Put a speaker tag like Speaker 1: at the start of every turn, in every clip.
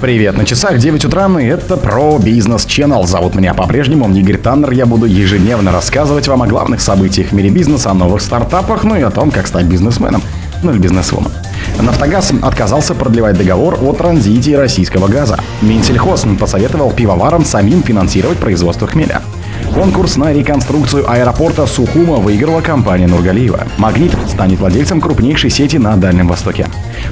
Speaker 1: Привет, на часах 9 утра, и это про бизнес Channel. Зовут меня по-прежнему Игорь Таннер. Я буду ежедневно рассказывать вам о главных событиях в мире бизнеса, о новых стартапах, ну и о том, как стать бизнесменом, ну или бизнесвумен. Нафтогаз отказался продлевать договор о транзите российского газа. Минсельхоз посоветовал пивоварам самим финансировать производство хмеля. Конкурс на реконструкцию аэропорта Сухума выиграла компания Нургалиева. «Магнит» станет владельцем крупнейшей сети на Дальнем Востоке.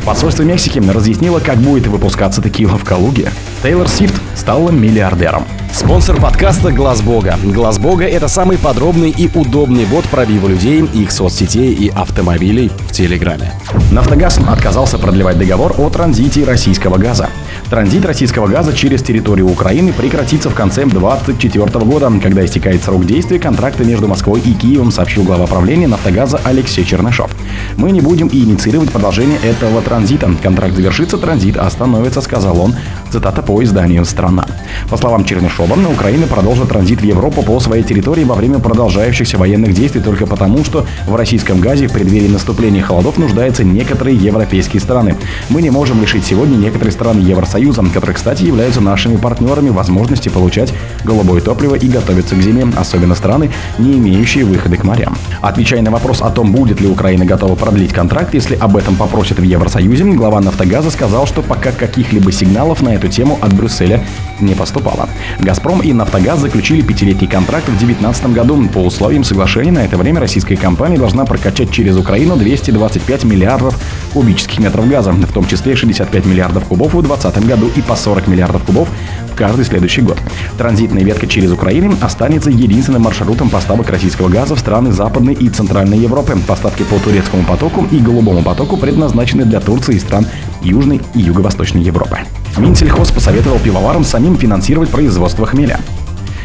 Speaker 1: Посольство Мексики разъяснило, как будет выпускаться текила в Калуге. Тейлор Свифт стала миллиардером.
Speaker 2: Спонсор подкаста Глаз Бога. Глаз Бога это самый подробный и удобный бот пробива людей, их соцсетей и автомобилей в Телеграме.
Speaker 1: Нафтогаз отказался продлевать договор о транзите российского газа. Транзит российского газа через территорию Украины прекратится в конце 2024 года, когда истекает срок действия контракта между Москвой и Киевом, сообщил глава правления «Нафтогаза» Алексей Чернышов. «Мы не будем инициировать продолжение этого транзита. Контракт завершится, транзит остановится», — сказал он. Цитата по изданию «Страна». По словам Чернышова, Украина продолжит транзит в Европу по своей территории во время продолжающихся военных действий только потому, что в российском газе в преддверии наступления холодов нуждаются некоторые европейские страны. Мы не можем лишить сегодня некоторые страны Евросоюза Союза, которые, кстати, являются нашими партнерами возможности получать голубое топливо и готовиться к зиме, особенно страны, не имеющие выхода к морям. Отвечая на вопрос о том, будет ли Украина готова продлить контракт, если об этом попросят в Евросоюзе, глава «Нафтогаза» сказал, что пока каких-либо сигналов на эту тему от Брюсселя не поступало. «Газпром» и «Нафтогаз» заключили пятилетний контракт в 2019 году. По условиям соглашения на это время российская компания должна прокачать через Украину 225 миллиардов кубических метров газа, в том числе 65 миллиардов кубов в 2020 году и по 40 миллиардов кубов каждый следующий год. Транзитная ветка через Украину останется единственным маршрутом поставок российского газа в страны Западной и Центральной Европы. Поставки по турецкому потоку и голубому потоку предназначены для Турции и стран Южной и Юго-Восточной Европы. Минсельхоз посоветовал пивоварам самим финансировать производство хмеля.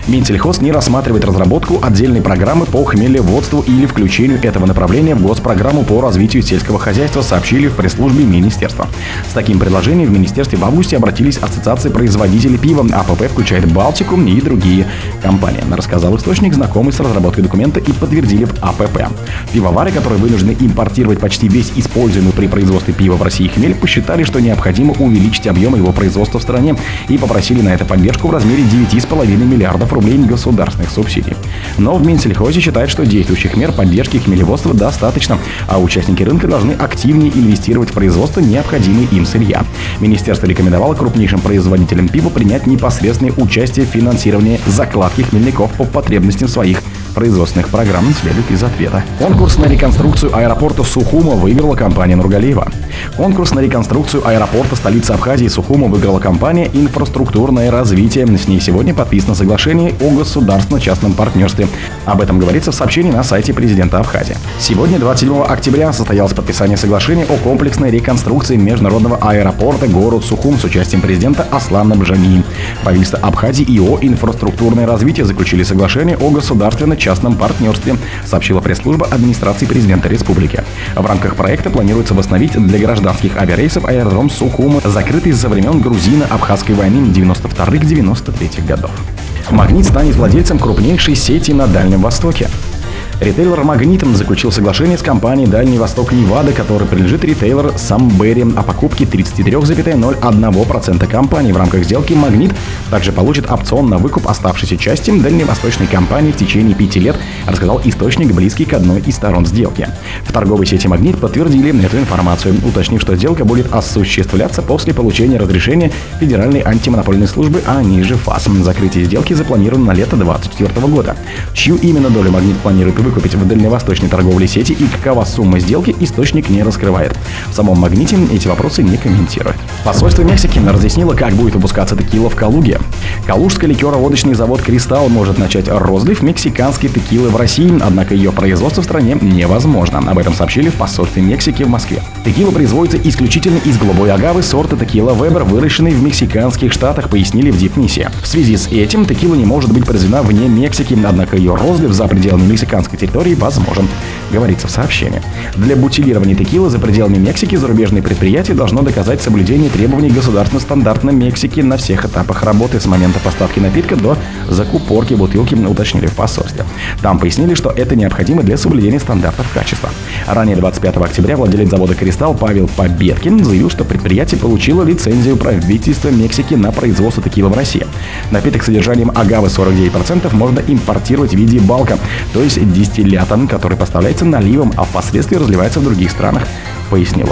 Speaker 1: Минсельхоз не рассматривает разработку отдельной программы по хмелеводству или включению этого направления в госпрограмму по развитию сельского хозяйства, сообщили в пресс-службе министерства. С таким предложением в министерстве в августе обратились ассоциации производителей пива, АПП включает Балтику и другие компании, рассказал источник, знакомый с разработкой документа и подтвердили в АПП. Пивовары, которые вынуждены импортировать почти весь используемый при производстве пива в России хмель, посчитали, что необходимо увеличить объем его производства в стране и попросили на это поддержку в размере 9,5 миллиардов миллиардов рублей государственных субсидий. Но в Минсельхозе считают, что действующих мер поддержки хмелеводства достаточно, а участники рынка должны активнее инвестировать в производство необходимой им сырья. Министерство рекомендовало крупнейшим производителям пива принять непосредственное участие в финансировании закладки хмельников по потребностям своих производственных программ следует из ответа. Конкурс на реконструкцию аэропорта Сухума выиграла компания Нургалиева. Конкурс на реконструкцию аэропорта столицы Абхазии Сухума выиграла компания «Инфраструктурное развитие». С ней сегодня подписано соглашение о государственно-частном партнерстве. Об этом говорится в сообщении на сайте президента Абхазии. Сегодня, 27 октября, состоялось подписание соглашения о комплексной реконструкции международного аэропорта город Сухум с участием президента Аслана Бжани. Правительство Абхазии и ООО «Инфраструктурное развитие» заключили соглашение о государственно-частном партнерстве, сообщила пресс-служба администрации президента республики. В рамках проекта планируется восстановить для гражданских авиарейсов аэродром Сухум, закрытый со времен грузино-абхазской войны 92-93 годов. Магнит станет владельцем крупнейшей сети на Дальнем Востоке. Ритейлер Магнитом заключил соглашение с компанией Дальний Восток Невада, которой принадлежит ритейлер Самбери о покупке 33,01% компании. В рамках сделки Магнит также получит опцион на выкуп оставшейся части дальневосточной компании в течение пяти лет, рассказал источник, близкий к одной из сторон сделки. В торговой сети Магнит подтвердили эту информацию, уточнив, что сделка будет осуществляться после получения разрешения Федеральной антимонопольной службы, а ниже ФАС. Закрытие сделки запланировано на лето 2024 года. Чью именно долю Магнит планирует выкупить выкупить в дальневосточной торговой сети и какова сумма сделки, источник не раскрывает. В самом Магните эти вопросы не комментирует. Посольство Мексики разъяснило, как будет выпускаться текила в Калуге. Калужский ликероводочный завод «Кристалл» может начать розлив мексиканской текилы в России, однако ее производство в стране невозможно. Об этом сообщили в посольстве Мексики в Москве. Текила производится исключительно из голубой агавы сорта текила Вебер, выращенной в мексиканских штатах, пояснили в Дипнисе. В связи с этим текила не может быть произведена вне Мексики, однако ее розлив за пределами мексиканской территории возможен, говорится в сообщении. Для бутилирования текилы за пределами Мексики зарубежное предприятие должно доказать соблюдение требований государственных стандартной Мексики на всех этапах работы с момента поставки напитка до закупорки бутылки, уточнили в посольстве. Там пояснили, что это необходимо для соблюдения стандартов качества. Ранее 25 октября владелец завода «Кристалл» Павел Победкин заявил, что предприятие получило лицензию правительства Мексики на производство текила в России. Напиток с содержанием агавы 49% можно импортировать в виде балка, то есть дистиллятом, который поставляется наливом, а впоследствии разливается в других странах пояснил.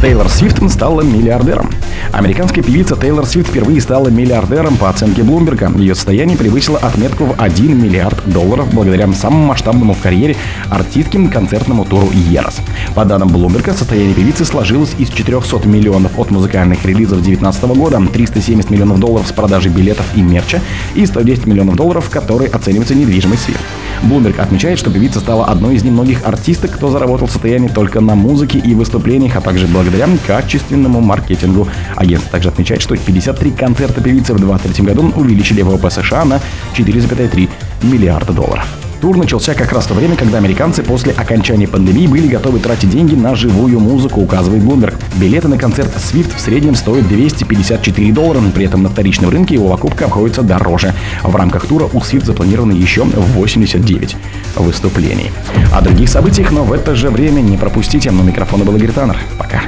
Speaker 1: Тейлор Свифт стала миллиардером. Американская певица Тейлор Свифт впервые стала миллиардером по оценке Блумберга. Ее состояние превысило отметку в 1 миллиард долларов благодаря самому масштабному в карьере артистским концертному туру «Ерос». По данным Блумберга, состояние певицы сложилось из 400 миллионов от музыкальных релизов 2019 года, 370 миллионов долларов с продажи билетов и мерча и 110 миллионов долларов, которые оценивается недвижимость Свифт. Блумберг отмечает, что певица стала одной из немногих артисток, кто заработал состояние только на музыке и выступлениях, а также благодаря качественному маркетингу. Агентство также отмечает, что 53 концерта певицы в 2023 году увеличили ВВП США на 4,3 миллиарда долларов. Тур начался как раз в то время, когда американцы после окончания пандемии были готовы тратить деньги на живую музыку, указывает Bloomberg. Билеты на концерт Swift в среднем стоят 254 доллара, при этом на вторичном рынке его покупка обходится дороже. В рамках тура у Swift запланировано еще 89 выступлений. О других событиях, но в это же время не пропустите. На микрофона был Игорь Таннер. Пока.